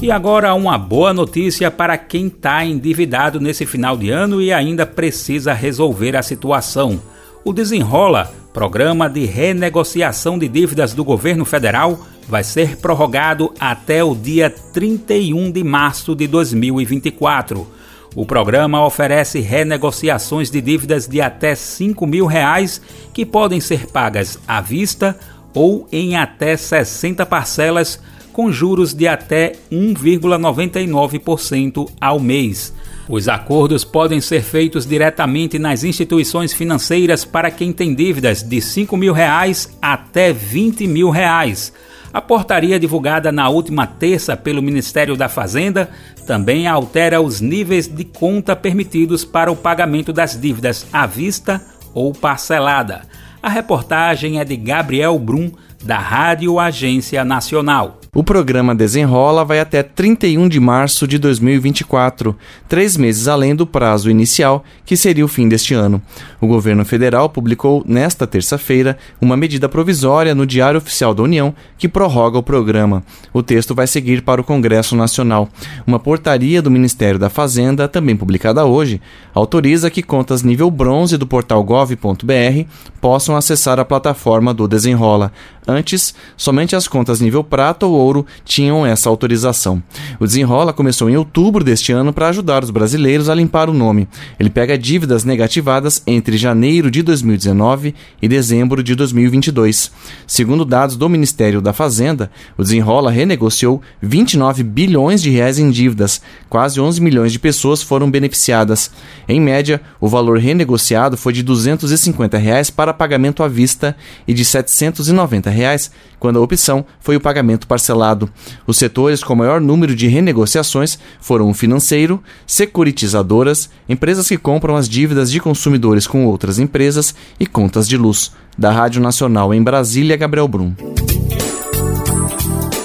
E agora uma boa notícia para quem está endividado nesse final de ano e ainda precisa resolver a situação. O Desenrola, programa de renegociação de dívidas do governo federal, vai ser prorrogado até o dia 31 de março de 2024. O programa oferece renegociações de dívidas de até 5 mil reais que podem ser pagas à vista ou em até 60 parcelas com juros de até 1,99% ao mês. Os acordos podem ser feitos diretamente nas instituições financeiras para quem tem dívidas de 5 mil reais até 20 mil reais. A portaria divulgada na última terça pelo Ministério da Fazenda também altera os níveis de conta permitidos para o pagamento das dívidas à vista ou parcelada. A reportagem é de Gabriel Brum, da Rádio Agência Nacional. O programa Desenrola vai até 31 de março de 2024, três meses além do prazo inicial, que seria o fim deste ano. O governo federal publicou nesta terça-feira uma medida provisória no Diário Oficial da União que prorroga o programa. O texto vai seguir para o Congresso Nacional. Uma portaria do Ministério da Fazenda, também publicada hoje, autoriza que contas nível bronze do portal gov.br possam acessar a plataforma do Desenrola. Antes, somente as contas nível prata ou tinham essa autorização. O Desenrola começou em outubro deste ano para ajudar os brasileiros a limpar o nome. Ele pega dívidas negativadas entre janeiro de 2019 e dezembro de 2022. Segundo dados do Ministério da Fazenda, o Desenrola renegociou 29 bilhões de reais em dívidas. Quase 11 milhões de pessoas foram beneficiadas. Em média, o valor renegociado foi de 250 reais para pagamento à vista e de 790 reais quando a opção foi o pagamento parcelado. Os setores com maior número de renegociações foram o financeiro, securitizadoras, empresas que compram as dívidas de consumidores com outras empresas e contas de luz. Da Rádio Nacional em Brasília, Gabriel Brum.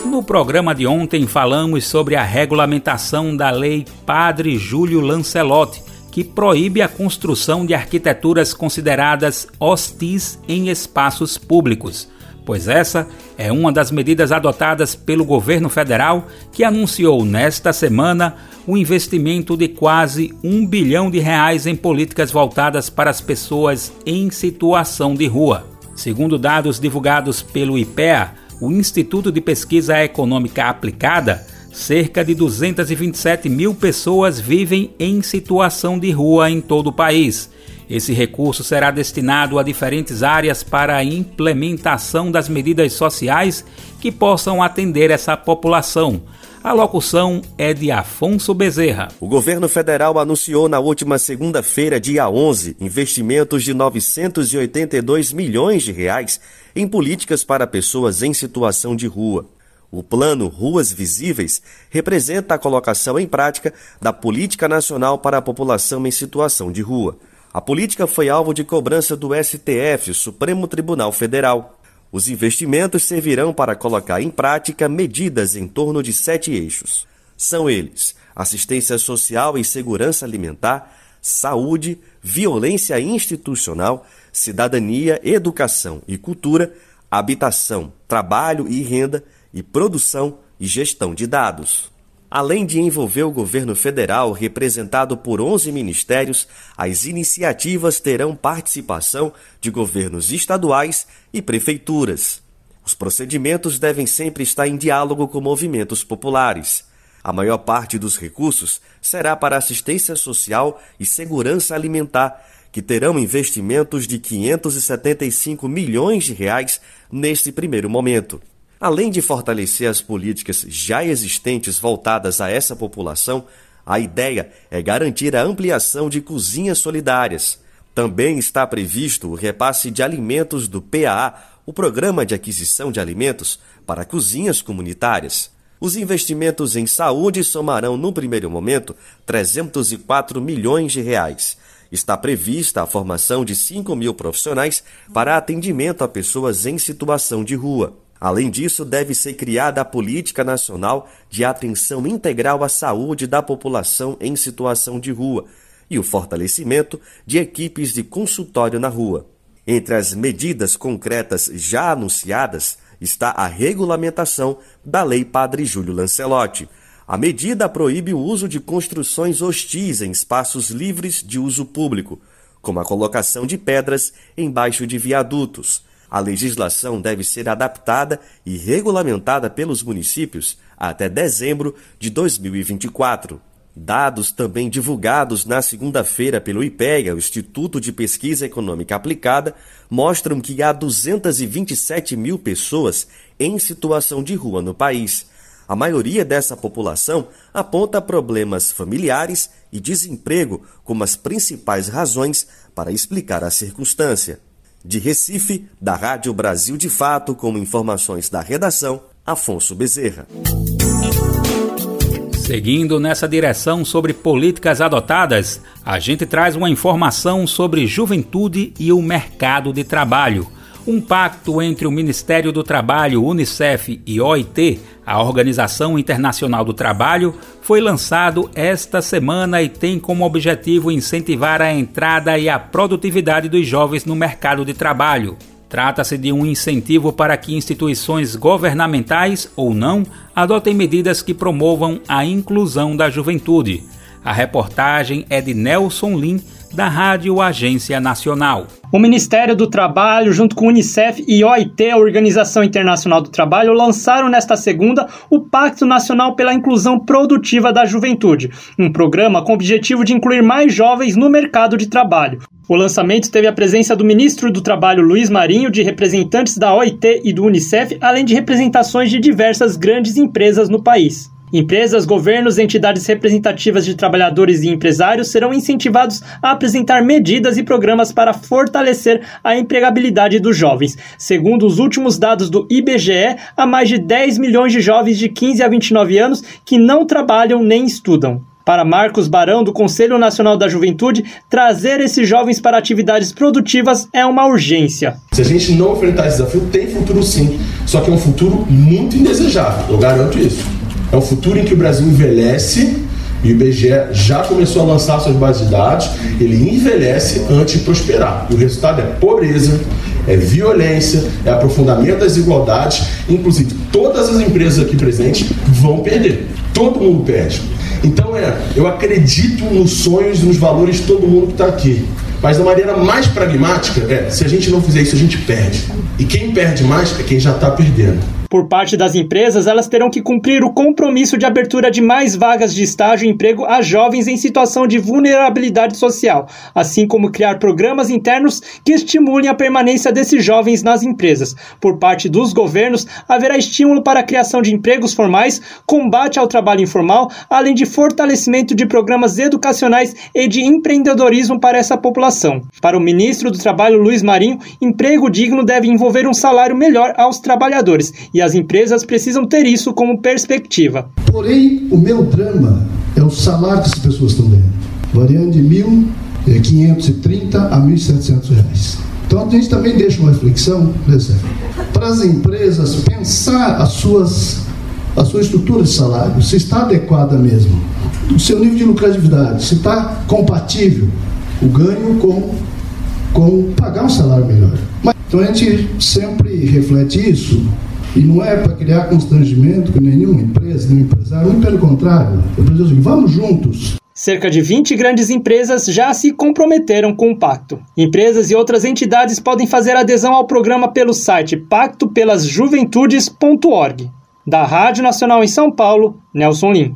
No programa de ontem falamos sobre a regulamentação da Lei Padre Júlio Lancelotti, que proíbe a construção de arquiteturas consideradas hostis em espaços públicos pois essa é uma das medidas adotadas pelo governo federal que anunciou nesta semana o investimento de quase um bilhão de reais em políticas voltadas para as pessoas em situação de rua. Segundo dados divulgados pelo IPEA, o Instituto de Pesquisa Econômica Aplicada, cerca de 227 mil pessoas vivem em situação de rua em todo o país esse recurso será destinado a diferentes áreas para a implementação das medidas sociais que possam atender essa população. A locução é de Afonso Bezerra. O governo federal anunciou na última segunda-feira, dia 11, investimentos de 982 milhões de reais em políticas para pessoas em situação de rua. O plano Ruas Visíveis representa a colocação em prática da Política Nacional para a População em Situação de Rua. A política foi alvo de cobrança do STF, Supremo Tribunal Federal. Os investimentos servirão para colocar em prática medidas em torno de sete eixos. São eles: assistência social e segurança alimentar, saúde, violência institucional, cidadania, educação e cultura, habitação, trabalho e renda, e produção e gestão de dados. Além de envolver o governo federal, representado por 11 ministérios, as iniciativas terão participação de governos estaduais e prefeituras. Os procedimentos devem sempre estar em diálogo com movimentos populares. A maior parte dos recursos será para assistência social e segurança alimentar, que terão investimentos de 575 milhões de reais neste primeiro momento. Além de fortalecer as políticas já existentes voltadas a essa população, a ideia é garantir a ampliação de cozinhas solidárias. Também está previsto o repasse de alimentos do PAA, o Programa de Aquisição de Alimentos, para cozinhas comunitárias. Os investimentos em saúde somarão, no primeiro momento, 304 milhões de reais. Está prevista a formação de 5 mil profissionais para atendimento a pessoas em situação de rua. Além disso, deve ser criada a Política Nacional de Atenção Integral à Saúde da População em Situação de Rua e o fortalecimento de equipes de consultório na rua. Entre as medidas concretas já anunciadas está a regulamentação da Lei Padre Júlio Lancelotti. A medida proíbe o uso de construções hostis em espaços livres de uso público, como a colocação de pedras embaixo de viadutos a legislação deve ser adaptada e regulamentada pelos municípios até dezembro de 2024. Dados também divulgados na segunda-feira pelo IPEA, o Instituto de Pesquisa Econômica Aplicada, mostram que há 227 mil pessoas em situação de rua no país. A maioria dessa população aponta problemas familiares e desemprego como as principais razões para explicar a circunstância. De Recife, da Rádio Brasil de Fato, com informações da redação, Afonso Bezerra. Seguindo nessa direção sobre políticas adotadas, a gente traz uma informação sobre juventude e o mercado de trabalho um pacto entre o Ministério do Trabalho, Unicef e OIT, a Organização Internacional do Trabalho, foi lançado esta semana e tem como objetivo incentivar a entrada e a produtividade dos jovens no mercado de trabalho. Trata-se de um incentivo para que instituições governamentais ou não adotem medidas que promovam a inclusão da juventude. A reportagem é de Nelson Lim, da Rádio Agência Nacional. O Ministério do Trabalho, junto com o Unicef e OIT, a Organização Internacional do Trabalho, lançaram nesta segunda o Pacto Nacional pela Inclusão Produtiva da Juventude, um programa com o objetivo de incluir mais jovens no mercado de trabalho. O lançamento teve a presença do ministro do Trabalho Luiz Marinho, de representantes da OIT e do Unicef, além de representações de diversas grandes empresas no país. Empresas, governos, entidades representativas de trabalhadores e empresários serão incentivados a apresentar medidas e programas para fortalecer a empregabilidade dos jovens. Segundo os últimos dados do IBGE, há mais de 10 milhões de jovens de 15 a 29 anos que não trabalham nem estudam. Para Marcos Barão, do Conselho Nacional da Juventude, trazer esses jovens para atividades produtivas é uma urgência. Se a gente não enfrentar esse desafio, tem futuro sim. Só que é um futuro muito indesejável, eu garanto isso. É um futuro em que o Brasil envelhece e o IBGE já começou a lançar suas bases de dados, ele envelhece antes de prosperar. E o resultado é pobreza, é violência, é aprofundamento das desigualdades. Inclusive, todas as empresas aqui presentes vão perder. Todo mundo perde. Então, é, eu acredito nos sonhos e nos valores de todo mundo que está aqui. Mas da maneira mais pragmática, é, se a gente não fizer isso, a gente perde. E quem perde mais é quem já está perdendo. Por parte das empresas, elas terão que cumprir o compromisso de abertura de mais vagas de estágio e emprego a jovens em situação de vulnerabilidade social, assim como criar programas internos que estimulem a permanência desses jovens nas empresas. Por parte dos governos, haverá estímulo para a criação de empregos formais, combate ao trabalho informal, além de fortalecimento de programas educacionais e de empreendedorismo para essa população. Para o ministro do Trabalho, Luiz Marinho, emprego digno deve envolver um salário melhor aos trabalhadores e as empresas precisam ter isso como perspectiva. Porém, o meu drama é o salário que as pessoas estão ganhando, variando de 1.530 a 1.700 reais. Então a gente também deixa uma reflexão né, para as empresas pensar as suas a sua estrutura de salário, se está adequada mesmo, o seu nível de lucratividade, se está compatível o ganho com, com pagar um salário melhor. Mas, então a gente sempre reflete isso e não é para criar constrangimento com nenhuma empresa, nenhum empresário, muito pelo contrário. Eu dizer assim, vamos juntos. Cerca de 20 grandes empresas já se comprometeram com o pacto. Empresas e outras entidades podem fazer adesão ao programa pelo site pactopelasjuventudes.org. Da Rádio Nacional em São Paulo, Nelson Lim.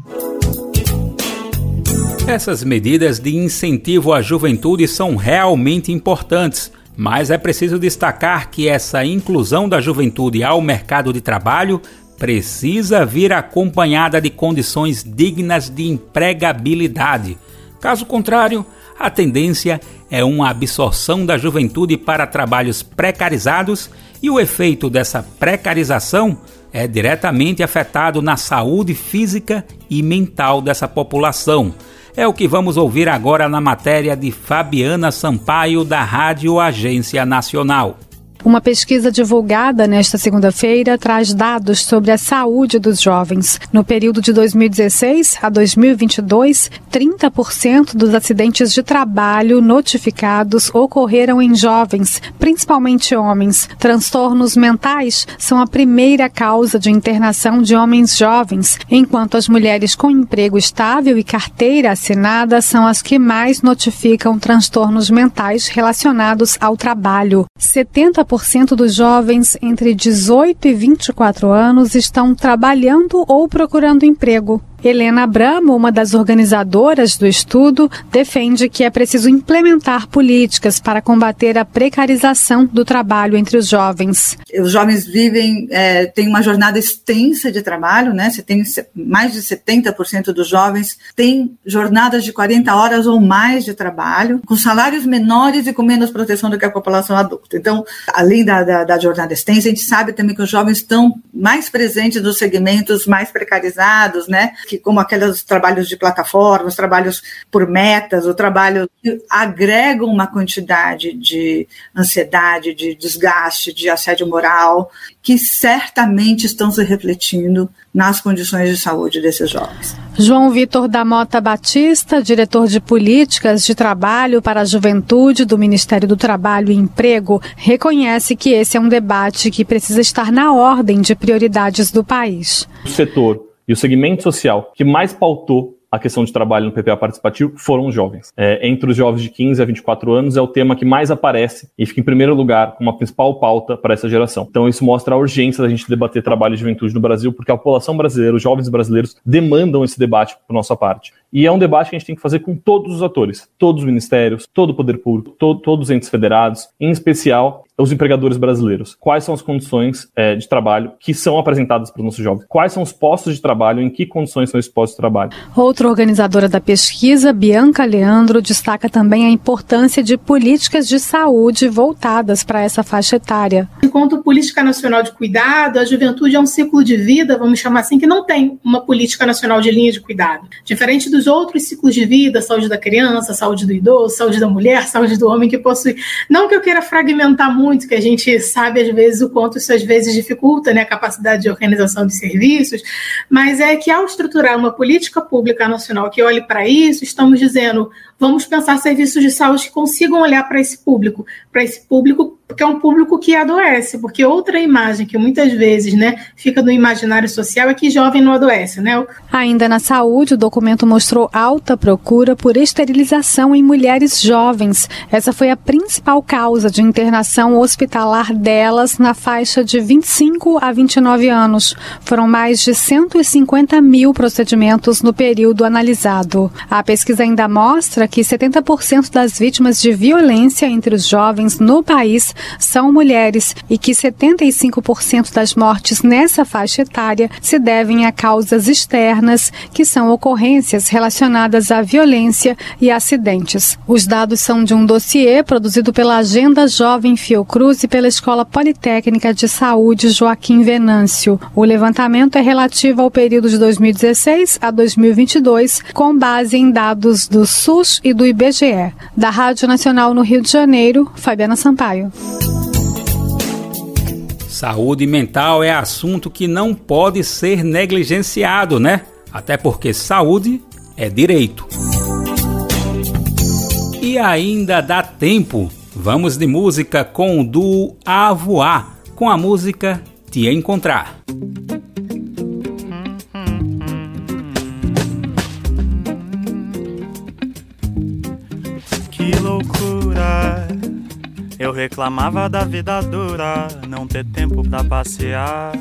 Essas medidas de incentivo à juventude são realmente importantes mas é preciso destacar que essa inclusão da juventude ao mercado de trabalho precisa vir acompanhada de condições dignas de empregabilidade. Caso contrário, a tendência é uma absorção da juventude para trabalhos precarizados e o efeito dessa precarização é diretamente afetado na saúde física e mental dessa população é o que vamos ouvir agora na matéria de Fabiana Sampaio, da Rádio Agência Nacional. Uma pesquisa divulgada nesta segunda-feira traz dados sobre a saúde dos jovens. No período de 2016 a 2022, 30% dos acidentes de trabalho notificados ocorreram em jovens, principalmente homens. Transtornos mentais são a primeira causa de internação de homens jovens, enquanto as mulheres com emprego estável e carteira assinada são as que mais notificam transtornos mentais relacionados ao trabalho. 70 40% dos jovens entre 18 e 24 anos estão trabalhando ou procurando emprego. Helena Abramo, uma das organizadoras do estudo, defende que é preciso implementar políticas para combater a precarização do trabalho entre os jovens. Os jovens vivem, é, têm uma jornada extensa de trabalho, né? Você tem mais de 70% dos jovens têm jornadas de 40 horas ou mais de trabalho, com salários menores e com menos proteção do que a população adulta. Então, além da, da, da jornada extensa, a gente sabe também que os jovens estão mais presentes nos segmentos mais precarizados, né? Que como aqueles trabalhos de plataformas, trabalhos por metas, o trabalho que agregam uma quantidade de ansiedade, de desgaste, de assédio moral, que certamente estão se refletindo nas condições de saúde desses jovens. João Vitor da Mota Batista, diretor de políticas de trabalho para a juventude do Ministério do Trabalho e Emprego, reconhece que esse é um debate que precisa estar na ordem de prioridades do país. O setor e o segmento social que mais pautou a questão de trabalho no PPA participativo foram os jovens. É, entre os jovens de 15 a 24 anos é o tema que mais aparece e fica em primeiro lugar como a principal pauta para essa geração. Então isso mostra a urgência da gente debater trabalho e juventude no Brasil, porque a população brasileira, os jovens brasileiros demandam esse debate por nossa parte. E é um debate que a gente tem que fazer com todos os atores, todos os ministérios, todo o poder público, to todos os entes federados, em especial os empregadores brasileiros. Quais são as condições é, de trabalho que são apresentadas para os nossos jovens? Quais são os postos de trabalho? Em que condições são esses postos de trabalho? Outra organizadora da pesquisa, Bianca Leandro, destaca também a importância de políticas de saúde voltadas para essa faixa etária. Enquanto política nacional de cuidado, a juventude é um ciclo de vida, vamos chamar assim, que não tem uma política nacional de linha de cuidado. Diferente dos outros ciclos de vida, saúde da criança, saúde do idoso, saúde da mulher, saúde do homem que possui. Não que eu queira fragmentar muito muito, que a gente sabe às vezes o quanto isso às vezes dificulta né, a capacidade de organização de serviços, mas é que ao estruturar uma política pública nacional que olhe para isso, estamos dizendo vamos pensar serviços de saúde que consigam olhar para esse público, para esse público que é um público que adoece, porque outra imagem que muitas vezes, né, fica no imaginário social é que jovem não adoece, né? Ainda na saúde, o documento mostrou alta procura por esterilização em mulheres jovens. Essa foi a principal causa de internação hospitalar delas na faixa de 25 a 29 anos. Foram mais de 150 mil procedimentos no período analisado. A pesquisa ainda mostra que 70% das vítimas de violência entre os jovens no país são mulheres e que 75% das mortes nessa faixa etária se devem a causas externas, que são ocorrências relacionadas à violência e acidentes. Os dados são de um dossiê produzido pela Agenda Jovem Fiocruz e pela Escola Politécnica de Saúde Joaquim Venâncio. O levantamento é relativo ao período de 2016 a 2022, com base em dados do SUS e do IBGE. Da Rádio Nacional no Rio de Janeiro, Fabiana Sampaio. Saúde mental é assunto que não pode ser negligenciado, né? Até porque saúde é direito. E ainda dá tempo. Vamos de música com o do Avoar, com a música Te Encontrar. Eu reclamava da vida dura, não ter tempo pra passear.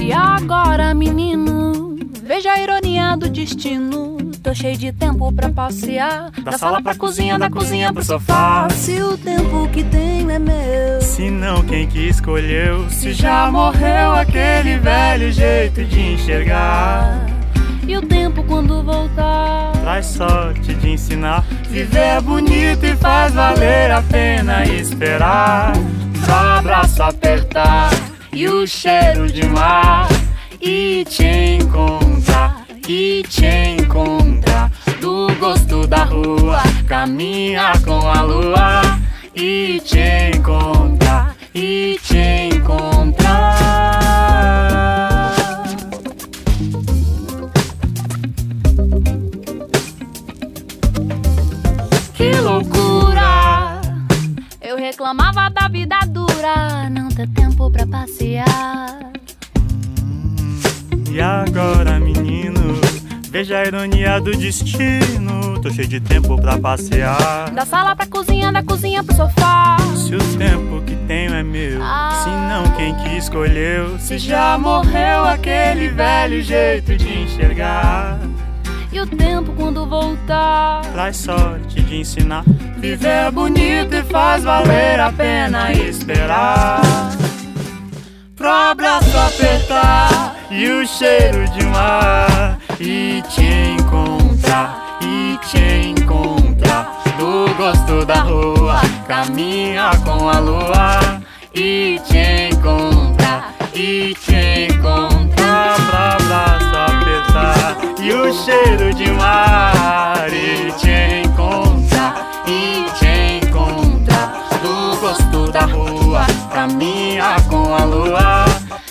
E agora, menino, veja a ironia do destino. Tô cheio de tempo pra passear. Da, da sala pra, pra cozinha, da cozinha pro sofá. Se o tempo que tenho é meu. Se não, quem que escolheu? Se já morreu aquele velho jeito de enxergar. Traz sorte de ensinar. Viver é bonito e faz valer a pena esperar. Só abraço apertar e o cheiro de mar. E te encontrar, e te encontrar. Do gosto da rua, caminhar com a lua. E te encontrar, e te encontrar. Reclamava da vida dura, não ter tempo pra passear. E agora, menino, veja a ironia do destino. Tô cheio de tempo pra passear. Da sala pra cozinha, da cozinha pro sofá. Se o tempo que tenho é meu, ah. se não, quem que escolheu? Se já morreu aquele velho jeito de enxergar. E o tempo quando voltar traz sorte de ensinar. Viver é bonito e faz valer a pena esperar. Pro abraço apertar e o cheiro de mar. E te encontrar, e te encontrar. Do gosto da rua, caminha com a lua. E te encontrar, e te encontrar. Pro abraço apertar e o cheiro de mar e te encontrar e te encontrar. Do gosto da rua caminha com a lua.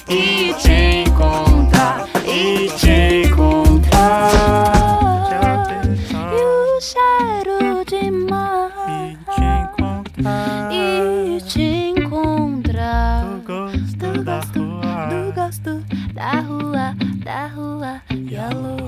E te encontrar e te encontrar. E o cheiro de mar. E te encontrar. E te encontrar. Do gosto da rua. do gosto da rua da rua. E a lua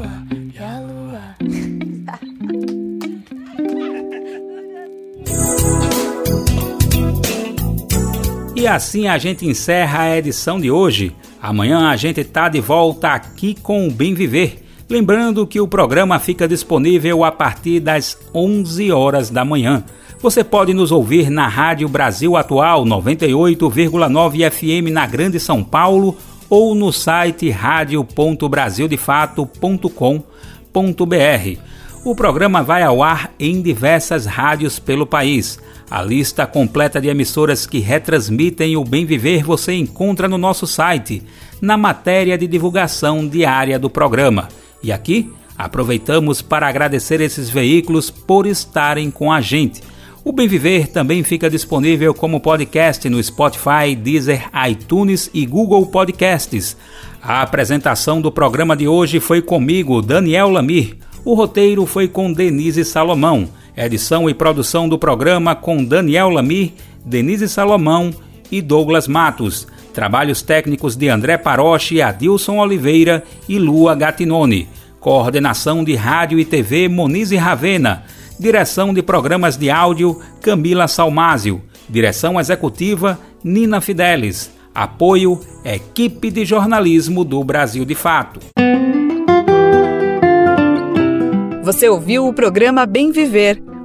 assim a gente encerra a edição de hoje. Amanhã a gente tá de volta aqui com o Bem Viver. Lembrando que o programa fica disponível a partir das 11 horas da manhã. Você pode nos ouvir na Rádio Brasil Atual 98,9 FM na Grande São Paulo ou no site radio.brasildefato.com.br. O programa vai ao ar em diversas rádios pelo país. A lista completa de emissoras que retransmitem o Bem Viver você encontra no nosso site, na matéria de divulgação diária do programa. E aqui aproveitamos para agradecer esses veículos por estarem com a gente. O Bem Viver também fica disponível como podcast no Spotify, Deezer, iTunes e Google Podcasts. A apresentação do programa de hoje foi comigo, Daniel Lamir. O roteiro foi com Denise Salomão. Edição e produção do programa com Daniel Lamir, Denise Salomão e Douglas Matos. Trabalhos técnicos de André Paroche, Adilson Oliveira e Lua Gatinone. Coordenação de Rádio e TV Monize Ravena. Direção de programas de áudio Camila Salmásio. Direção executiva Nina Fidelis. Apoio Equipe de Jornalismo do Brasil de Fato. Você ouviu o programa Bem Viver,